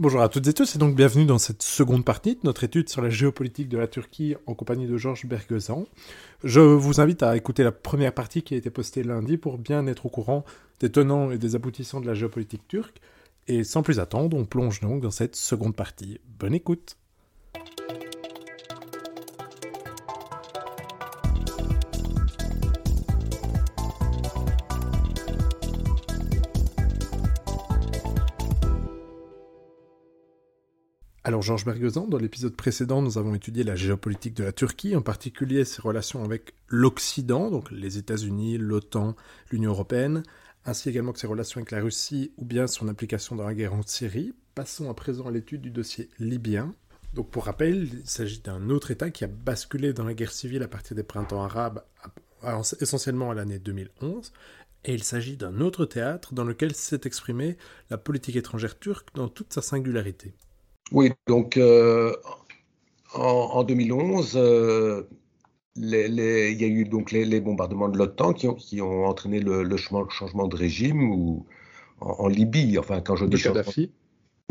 Bonjour à toutes et tous et donc bienvenue dans cette seconde partie de notre étude sur la géopolitique de la Turquie en compagnie de Georges Bergezan. Je vous invite à écouter la première partie qui a été postée lundi pour bien être au courant des tenants et des aboutissants de la géopolitique turque. Et sans plus attendre, on plonge donc dans cette seconde partie. Bonne écoute Alors Georges Bergezan, dans l'épisode précédent, nous avons étudié la géopolitique de la Turquie, en particulier ses relations avec l'Occident, donc les États-Unis, l'OTAN, l'Union européenne, ainsi également que ses relations avec la Russie ou bien son implication dans la guerre en Syrie. Passons à présent à l'étude du dossier libyen. Donc pour rappel, il s'agit d'un autre État qui a basculé dans la guerre civile à partir des printemps arabes, essentiellement à l'année 2011, et il s'agit d'un autre théâtre dans lequel s'est exprimée la politique étrangère turque dans toute sa singularité. Oui, donc euh, en, 2011, euh, il y a eu donc les, bombardements de l'OTAN qui ont, qui ont entraîné le, changement de régime ou, en, Libye. Enfin, quand je dis Kadhafi.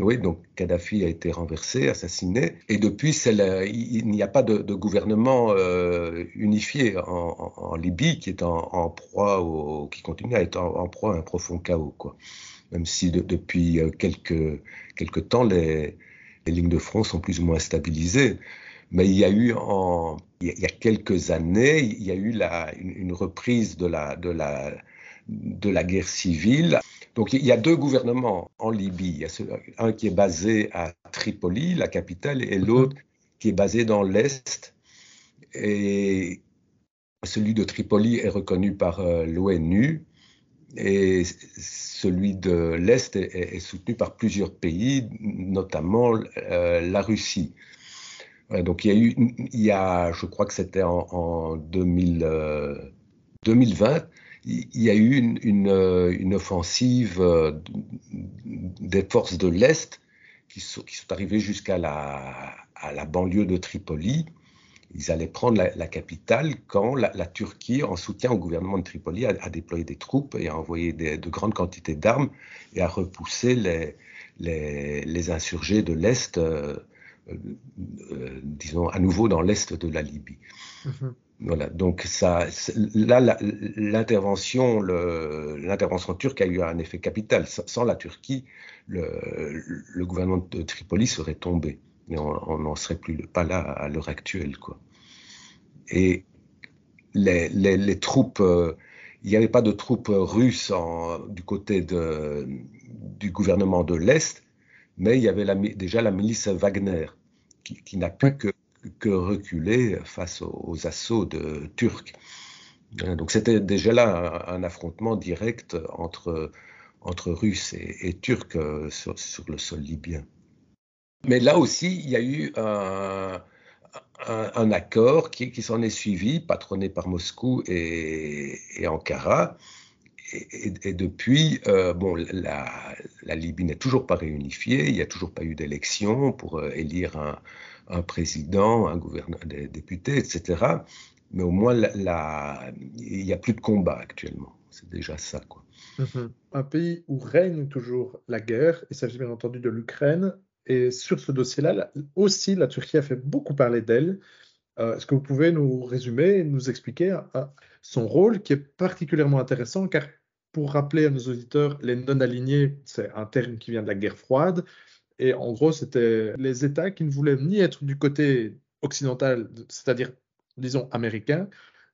Oui, donc Kadhafi a été renversé, assassiné, et depuis, il, n'y a pas de, gouvernement euh, unifié en, Libye qui est en, proie, au, qui continue à être en, proie à un profond chaos, quoi. Même si depuis quelques, quelques temps, les, les lignes de front sont plus ou moins stabilisées. Mais il y a eu, il y a quelques années, il y a eu une, reprise de la, guerre civile. Donc il y a deux gouvernements en Libye. Un qui est basé à Tripoli, la capitale, et l'autre qui est basé dans l'Est. Et celui de Tripoli est reconnu par euh, l'ONU et celui de l'Est est, soutenu par plusieurs pays, notamment euh, la Russie. donc il y a eu, il y a, je crois que c'était en, 2020, euh, il y a eu une, une, offensive euh, des forces de l'Est qui sont, arrivées jusqu'à la banlieue de Tripoli ils allaient prendre la, capitale quand la, Turquie, en soutien au gouvernement de Tripoli, a, déployé des troupes et a envoyé de grandes quantités d'armes et a repoussé les, les, insurgés de l'Est, euh, euh, disons, à nouveau dans l'Est de la Libye. Mhm. Voilà, donc ça, là, l'intervention, l'intervention turque a eu un effet capital. Sans la Turquie, le, le gouvernement de Tripoli serait tombé mais on n'en serait plus pas là à l'heure actuelle. Quoi. Et les, les, troupes, euh, il n'y avait pas de troupes russes en, du côté de, du gouvernement de l'Est, mais il y avait la, déjà la milice Wagner, qui, n'a pu que, que, reculer face aux, assauts de Turcs. Hein, donc c'était déjà là un, affrontement direct entre, entre Russes et, Turcs euh, sur, sur le sol libyen. Mais là aussi, il y a eu un, accord qui, s'en est suivi, patronné par Moscou et, Ankara. Et, depuis, euh, bon, la, Libye n'est toujours pas réunifiée, il n'y a toujours pas eu d'élection pour euh, élire un, président, un gouverneur, des députés, etc. Mais au moins, il n'y a plus de combat actuellement. C'est déjà ça, quoi. Mhm. Un pays où règne toujours la guerre, il s'agit bien entendu de l'Ukraine, et sur ce dossier-là, aussi, la Turquie a fait beaucoup parler d'elle. Euh, est-ce que vous pouvez nous résumer, nous expliquer euh, son rôle qui est particulièrement intéressant? Car pour rappeler à nos auditeurs, les non-alignés, c'est un terme qui vient de la guerre froide. Et en gros, c'était les États qui ne voulaient ni être du côté occidental, c'est-à-dire, disons, américain,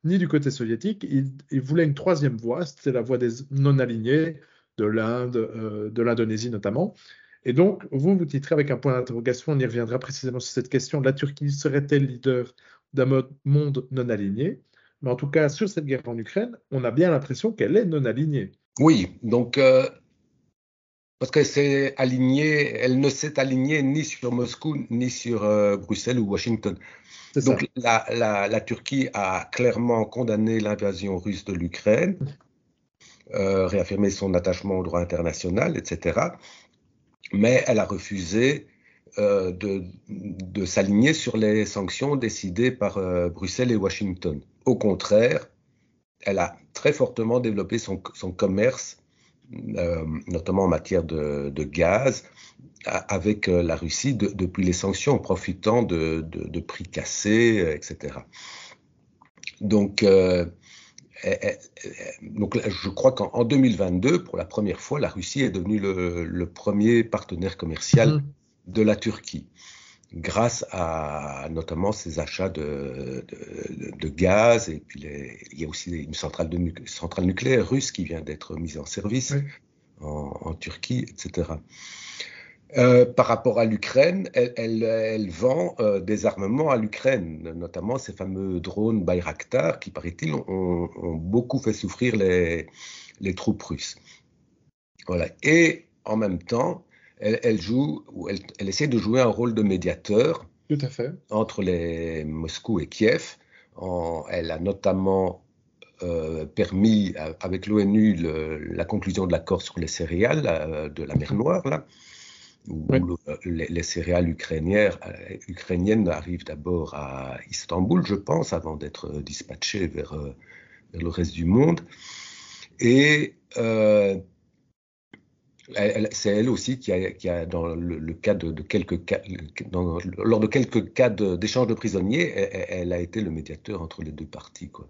ni du côté soviétique. Ils, voulaient une troisième voie, c'était la voie des non-alignés, de l'Inde, euh, de l'Indonésie notamment. Et donc, vous, vous titrez avec un point d'interrogation, on y reviendra précisément sur cette question, la Turquie serait-elle leader d'un monde non aligné? Mais en tout cas, sur cette guerre en Ukraine, on a bien l'impression qu'elle est non alignée. Oui, donc, euh, parce qu'elle s'est alignée, elle ne s'est alignée ni sur Moscou, ni sur euh, Bruxelles ou Washington. Donc, la, la, Turquie a clairement condamné l'invasion russe de l'Ukraine, euh, réaffirmé son attachement au droit international, etc mais elle a refusé euh, de, s'aligner sur les sanctions décidées par euh, Bruxelles et Washington. Au contraire, elle a très fortement développé son, commerce notamment en matière de, gaz, avec la Russie depuis les sanctions, profitant de, prix cassés, etc. Donc, donc je crois qu'en 2022, pour la première fois, la Russie est devenue le, premier partenaire commercial mmh. de la Turquie grâce à notamment ses achats de, gaz et puis il y a aussi une centrale, de, centrale nucléaire russe qui vient d'être mise en service en, Turquie, etc. Euh, par rapport à l'Ukraine, elle, vend euh, des armements à l'Ukraine, notamment ces fameux drones Bayraktar qui, paraît-il, ont, beaucoup fait souffrir les, les troupes russes. Voilà. Et en même temps, elle, joue, elle, essaie de jouer un rôle de médiateur Tout à fait. entre les Moscou et Kiev. elle a notamment euh, permis, avec l'ONU, la conclusion de l'accord sur les céréales de la mer Noire, là, où, les, céréales ukrainiennes, euh, ukrainiennes arrivent d'abord à Istanbul, je pense, avant d'être dispatchées vers, vers, le reste du monde. Et c'est elle aussi qui a, dans le, cas de, quelques cas, lors de quelques cas d'échange de, prisonniers, elle, a été le médiateur entre les deux parties. Quoi.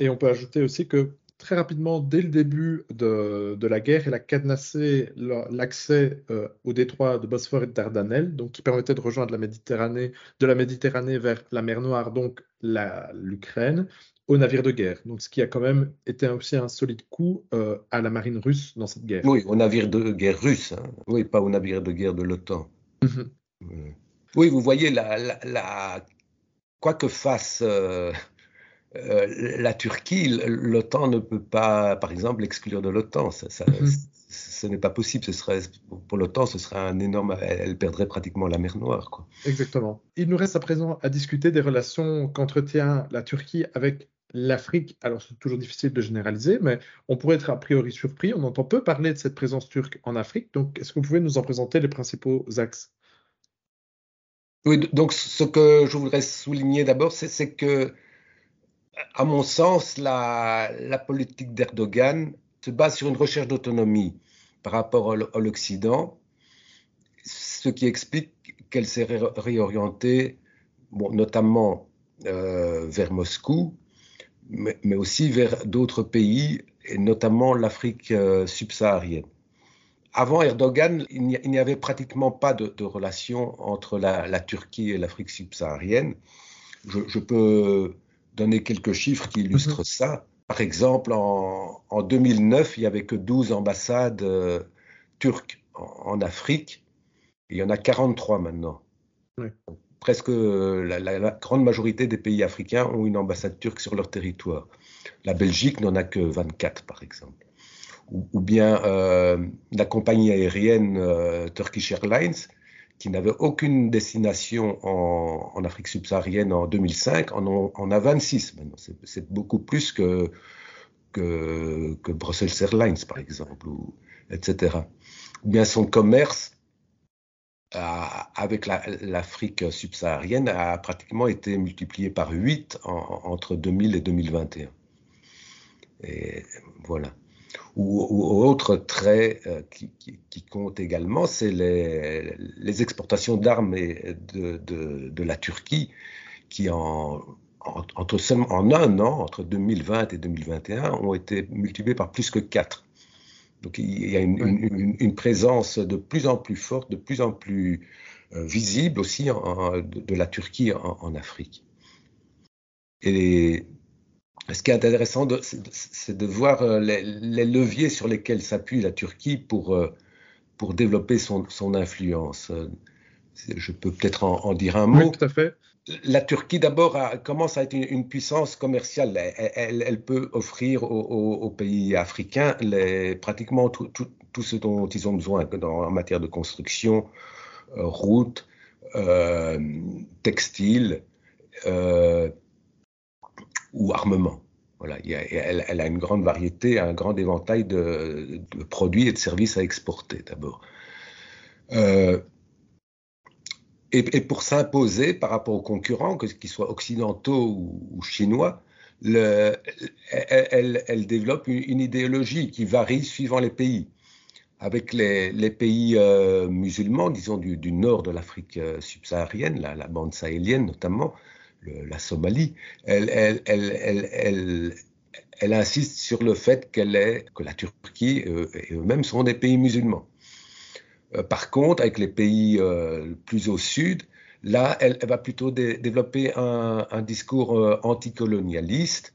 Et on peut ajouter aussi que très rapidement, dès le début de, la guerre, elle a cadenassé l'accès euh, au détroit de Bosphore et de Dardanelles, donc qui permettait de rejoindre la Méditerranée, de la Méditerranée vers la mer Noire, donc l'Ukraine, aux navires de guerre. Donc, ce qui a quand même été aussi un solide coup euh, à la marine russe dans cette guerre. Oui, aux navires de guerre russes, hein. oui, pas aux navires de guerre de l'OTAN. Mhm. Oui, vous voyez, la, quoi que fasse euh, euh, la Turquie, l'OTAN ne peut pas, par exemple, l'exclure de l'OTAN. Ça, mhm. Ce n'est pas possible. Ce serait, pour l'OTAN, ce serait un énorme. Elle perdrait pratiquement la mer Noire. Quoi. Exactement. Il nous reste à présent à discuter des relations qu'entretient la Turquie avec l'Afrique, alors c'est toujours difficile de généraliser, mais on pourrait être a priori surpris. On entend peu parler de cette présence turque en Afrique. Donc, est-ce que vous pouvez nous en présenter les principaux axes? Oui, donc ce que je voudrais souligner d'abord, c'est que, à mon sens, la, politique d'Erdogan se base sur une recherche d'autonomie par rapport à l'Occident, ce qui explique qu'elle s'est réorientée, notamment euh, vers Moscou, mais, aussi vers d'autres pays, et notamment l'Afrique euh, subsaharienne. Avant Erdogan, il n'y avait pratiquement pas de, relation entre la, Turquie et l'Afrique subsaharienne. Je, peux donner quelques chiffres qui illustrent mhm. ça. Par exemple, en, 2009, il n'y avait que 12 ambassades euh, turques en, Afrique. il y en a 43 maintenant. Oui presque euh, la, grande majorité des pays africains ont une ambassade turque sur leur territoire. La Belgique n'en a que 24, par exemple. Ou, bien euh, la compagnie aérienne euh, Turkish Airlines, qui n'avait aucune destination en, Afrique subsaharienne en 2005, en, a 26 maintenant. C'est beaucoup plus que, que, Brussels Airlines, par exemple, etc. Ou bien son commerce avec l'Afrique subsaharienne a pratiquement été multiplié par 8 entre 2000 et 2021. Et voilà. Ou, autre trait euh, qui, compte également, c'est les, exportations d'armes de, de, la Turquie qui en, entre seulement, en un an, entre 2020 et 2021, ont été multipliées par plus que 4. Donc il y a une, présence de plus en plus forte, de plus en plus euh, visible aussi de, la Turquie en, Afrique. Et ce qui est intéressant, c'est de, voir euh, les, leviers sur lesquels s'appuie la Turquie pour, euh, pour développer son, influence. Je peux peut-être en, dire un mot. Oui, tout à fait la Turquie d'abord commence à être une, puissance commerciale. Elle, peut offrir aux, pays africains pratiquement tout, ce dont ils ont besoin en matière de construction, euh, routes, euh, textiles euh, ou armement. Voilà, elle, a une grande variété, un grand éventail de, produits et de services à exporter d'abord. Et, pour s'imposer par rapport aux concurrents, qu'ils soient occidentaux ou, chinois, le, elle, développe une, idéologie qui varie suivant les pays. Avec les, pays euh, musulmans, disons du, nord de l'Afrique euh, subsaharienne, la, bande sahélienne notamment, la Somalie, elle, elle, elle, insiste sur le fait qu'elle est, que la Turquie euh, et eux-mêmes sont des pays musulmans. par contre, avec les pays plus au sud, Là, elle, va plutôt développer un, discours euh, anticolonialiste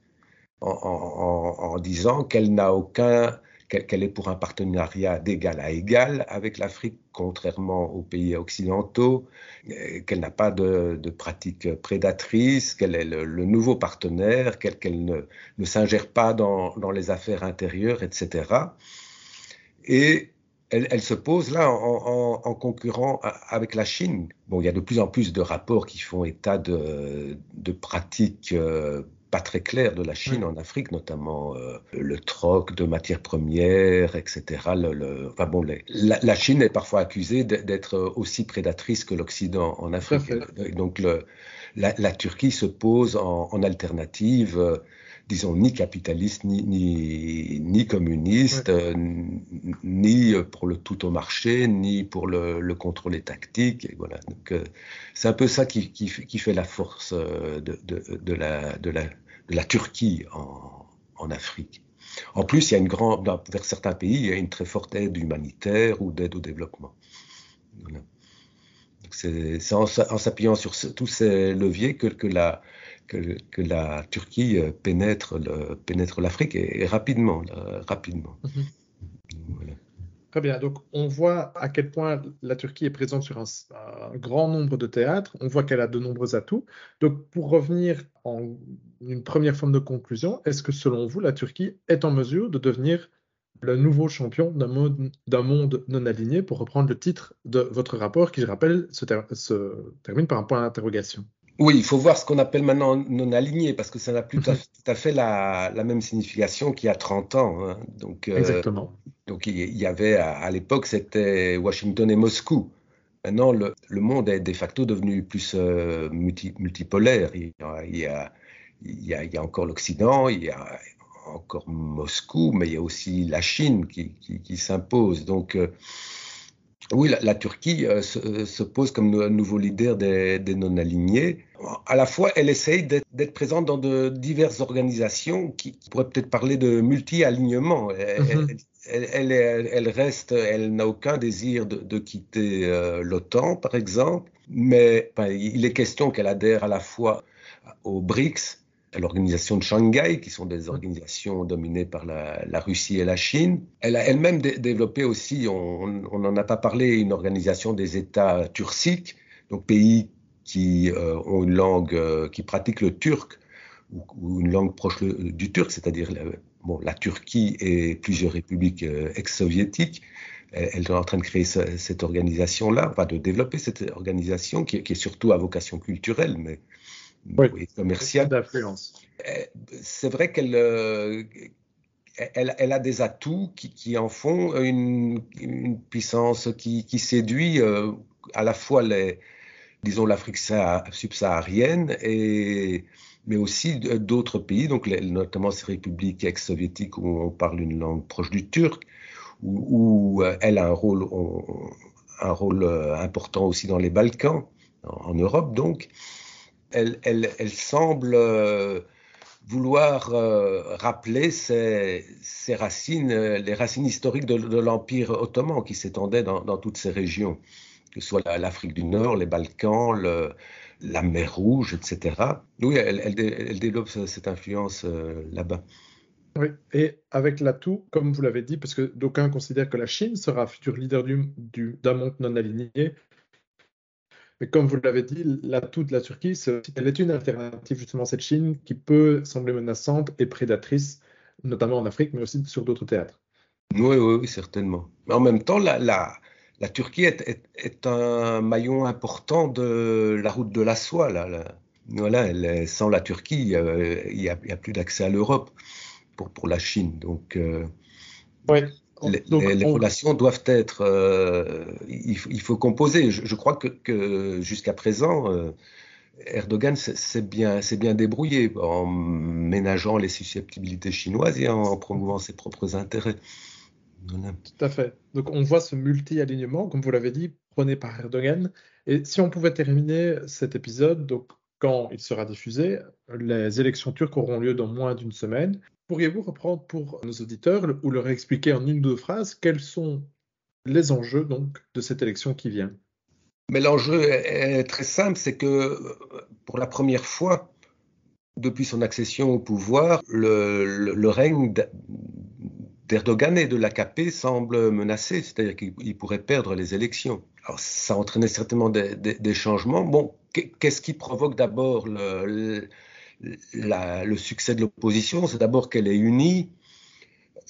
en, disant qu'elle n'a aucun, qu'elle est pour un partenariat d'égal à égal avec l'Afrique, contrairement aux pays occidentaux, euh, qu'elle n'a pas de, pratiques prédatrices, qu'elle est le, nouveau partenaire, qu'elle ne, s'ingère pas dans, les affaires intérieures, etc. Et elle, se pose là en, concurrent avec la Chine. Bon, il y a de plus en plus de rapports qui font état de, pratiques euh, pas très claires de la Chine en Afrique, notamment euh, le troc de matières premières, etc. Le, enfin bon, la, Chine est parfois accusée d'être aussi prédatrice que l'Occident en Afrique. Donc le, la, Turquie se pose en, alternative. Euh, disons, ni capitaliste, ni, ni, ni communiste, euh, ni pour le tout au marché, ni pour le, le contrôle tactique. Et voilà. Donc, euh, c'est un peu ça qui, qui, qui, fait la force de, de, de, la, de, la, de la Turquie en, en Afrique. En plus, il y a une grande, vers certains pays, il y a une très forte aide humanitaire ou d'aide au développement. Voilà. C'est en, en s'appuyant sur tous ces leviers que, que la, que, la Turquie euh, pénètre, pénètre l'Afrique et, rapidement. rapidement. Mhm. Très bien. Donc, on voit à quel point la Turquie est présente sur un, grand nombre de théâtres. On voit qu'elle a de nombreux atouts. Donc, pour revenir en une première forme de conclusion, est-ce que selon vous, la Turquie est en mesure de devenir le nouveau champion d'un monde, monde, non aligné, pour reprendre le titre de votre rapport, qui, je rappelle, se termine par un point d'interrogation? Oui, il faut voir ce qu'on appelle maintenant non aligné, parce que ça n'a plus tout à fait la, même signification qu'il y a 30 ans. Hein. Donc, euh, Exactement. donc il y avait, à, l'époque, c'était Washington et Moscou. Maintenant, le, monde est de facto devenu plus euh, multipolaire. Il y, a, il, y a, encore l'Occident, il y a encore Moscou, mais il y a aussi la Chine qui, qui, s'impose. Donc, euh, oui, la, Turquie euh, se, pose comme un nouveau leader des, non-alignés. À la fois, elle essaye d'être présente dans de diverses organisations qui, pourraient peut-être parler de multi-alignement. Elle, mhm. reste, elle n'a aucun désir de, quitter euh, l'OTAN, par exemple, mais il est question qu'elle adhère à la fois aux BRICS, l'organisation de Shanghai, qui sont des organisations dominées par la, Russie et la Chine. Elle a elle-même développé aussi, on n'en a pas parlé, une organisation des États turciques, donc pays qui euh, ont une langue, euh, qui pratiquent le turc ou, une langue proche du turc, c'est-à-dire bon, la Turquie et plusieurs républiques euh, ex-soviétiques. Elle, est en train de créer cette organisation-là, enfin de développer cette organisation qui, qui, est surtout à vocation culturelle, mais oui, commerciale. d'influence. Euh, c'est vrai qu'elle euh, elle, a des atouts qui, en font une, puissance qui, séduit euh, à la fois les, disons l'Afrique subsaharienne et mais aussi d'autres pays, donc notamment ces républiques ex-soviétiques où on parle une langue proche du turc, où, elle a un rôle, un rôle important aussi dans les Balkans, en Europe donc elle, semble euh, vouloir euh, rappeler ses, racines, euh, les racines historiques de, l'Empire ottoman qui s'étendait dans, toutes ces régions, que ce soit l'Afrique du Nord, les Balkans, la mer Rouge, etc. Oui, elle, développe cette influence là-bas. Oui, et avec l'atout, comme vous l'avez dit, parce que d'aucuns considèrent que la Chine sera futur leader d'un monde non aligné, mais comme vous l'avez dit, l'atout de la Turquie, c'est qu'elle est une alternative justement à cette Chine qui peut sembler menaçante et prédatrice, notamment en Afrique, mais aussi sur d'autres théâtres. Oui, oui, oui, certainement. Mais en même temps, la, la, la Turquie est, est, un maillon important de la route de la soie. Là, Voilà, elle, sans la Turquie, euh, il n'y a, a, plus d'accès à l'Europe pour, pour la Chine. Donc, euh, oui. Les, relations doivent être. Euh, il, faut, composer. Je, crois que, jusqu'à présent, euh, Erdogan s'est bien, bien débrouillé en ménageant les susceptibilités chinoises et en promouvant ses propres intérêts. Tout à fait. Donc on voit ce multi-alignement, comme vous l'avez dit, prôné par Erdogan. Et si on pouvait terminer cet épisode, donc quand il sera diffusé, les élections turques auront lieu dans moins d'une semaine. Pourriez-vous reprendre pour nos auditeurs ou leur expliquer en une ou deux phrases quels sont les enjeux donc de cette élection qui vient? Mais l'enjeu est très simple, c'est que pour la première fois depuis son accession au pouvoir, le, règne d'Erdogan et de l'AKP semble menacé, c'est-à-dire qu'il pourrait perdre les élections. Ça entraînait certainement des, changements. Bon, qu'est-ce qui provoque d'abord le, le, succès de l'opposition C'est d'abord qu'elle est unie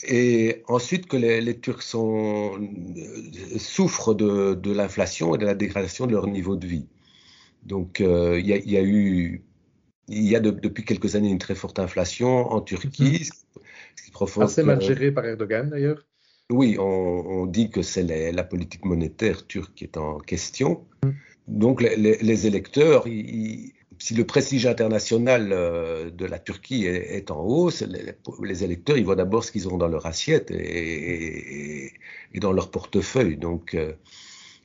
et ensuite que les, Turcs sont, euh, souffrent de, l'inflation et de la dégradation de leur niveau de vie. Donc, euh, il y, a eu il y a depuis quelques années une très forte inflation en Turquie, mhm. ce qui provoque... Assez mal géré par Erdogan d'ailleurs? Oui, on, dit que c'est la politique monétaire turque qui est en question. Mhm. Donc les, électeurs, si le prestige international euh, de la Turquie est, en hausse, les, électeurs, ils voient d'abord ce qu'ils ont dans leur assiette et, dans leur portefeuille. Donc euh,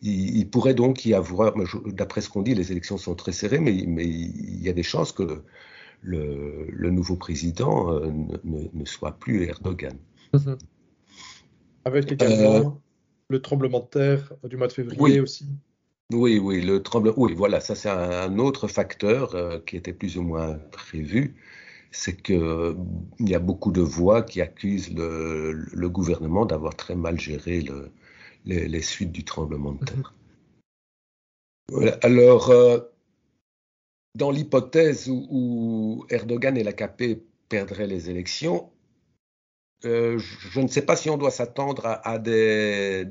il, pourrait donc y avoir, d'après ce qu'on dit, les élections sont très serrées, mais, il y a des chances que le, nouveau président euh, ne, soit plus Erdogan. Avec également euh, le tremblement de terre du mois de février aussi. Oui, oui, le tremblement. Oui, voilà, ça c'est un, autre facteur euh, qui était plus ou moins prévu. C'est qu'il y a beaucoup de voix qui accusent le gouvernement d'avoir très mal géré le, les, suites du tremblement de mhm. terre. Alors, euh, dans l'hypothèse où, Erdogan et l'AKP perdraient les élections, euh, je ne sais pas si on doit s'attendre à, des,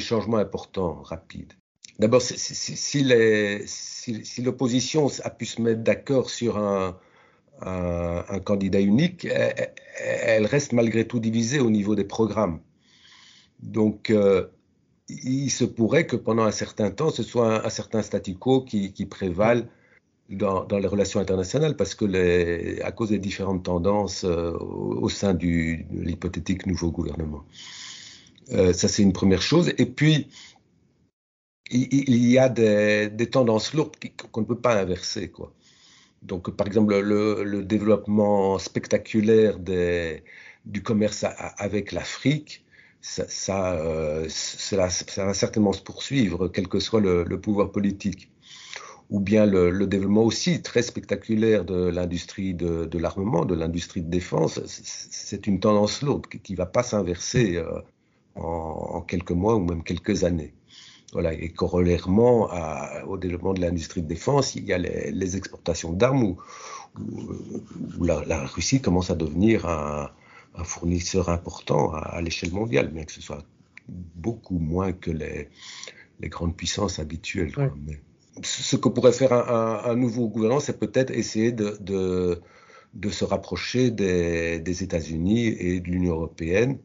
changements importants, rapides. D'abord, si, l'opposition a pu se mettre d'accord sur un, candidat unique, elle, reste malgré tout divisée au niveau des programmes. Donc, euh, il se pourrait que pendant un certain temps, ce soit un, certain statu quo qui, prévale dans, les relations internationales, parce que à cause des différentes tendances euh, au, sein de l'hypothétique nouveau gouvernement. Euh, ça, c'est une première chose. Et puis, il, y a des, tendances lourdes qu'on ne peut pas inverser. Quoi. Donc, par exemple, le, développement spectaculaire du commerce avec l'Afrique, ça, euh, ça, va certainement se poursuivre, quel que soit le, pouvoir politique. Ou bien le, développement aussi très spectaculaire de l'industrie de, l'armement, de l'industrie de défense, c'est une tendance lourde qui ne va pas s'inverser euh, en, quelques mois ou même quelques années. Voilà, et corollairement au développement de l'industrie de défense, il y a les, exportations d'armes où, où, la, Russie commence à devenir un, un fournisseur important à, l'échelle mondiale, bien que ce soit beaucoup moins que les, les grandes puissances habituelles. Mais ce que pourrait faire un, nouveau gouvernement, c'est peut-être essayer de, de, de, se rapprocher des, des États-Unis et de l'Union européenne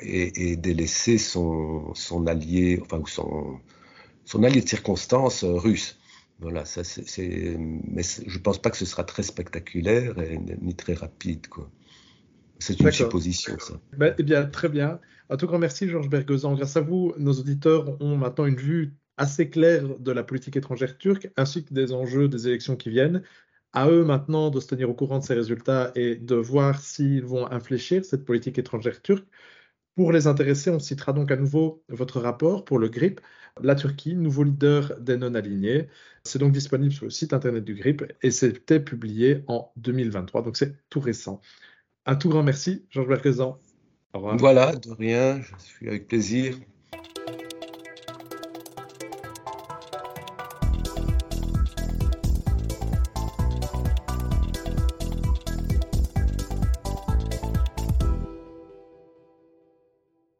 et, et, délaisser son, son allié, enfin, son, son allié de circonstance euh, russe. Voilà, ça c'est, mais je pense pas que ce sera très spectaculaire et, ni très rapide, quoi. C'est une supposition, ça. Ben, eh bien, très bien. Un tout grand merci, Georges Bergezan. Grâce à vous, nos auditeurs ont maintenant une vue assez claire de la politique étrangère turque, ainsi que des enjeux des élections qui viennent. À eux maintenant de se tenir au courant de ces résultats et de voir s'ils vont infléchir cette politique étrangère turque. Pour les intéressés, on citera donc à nouveau votre rapport pour le GRIP, la Turquie, nouveau leader des non-alignés. C'est donc disponible sur le site internet du GRIP et c'était publié en 2023, donc c'est tout récent. Un tout grand merci, Georges revoir. Voilà, de rien, je suis avec plaisir.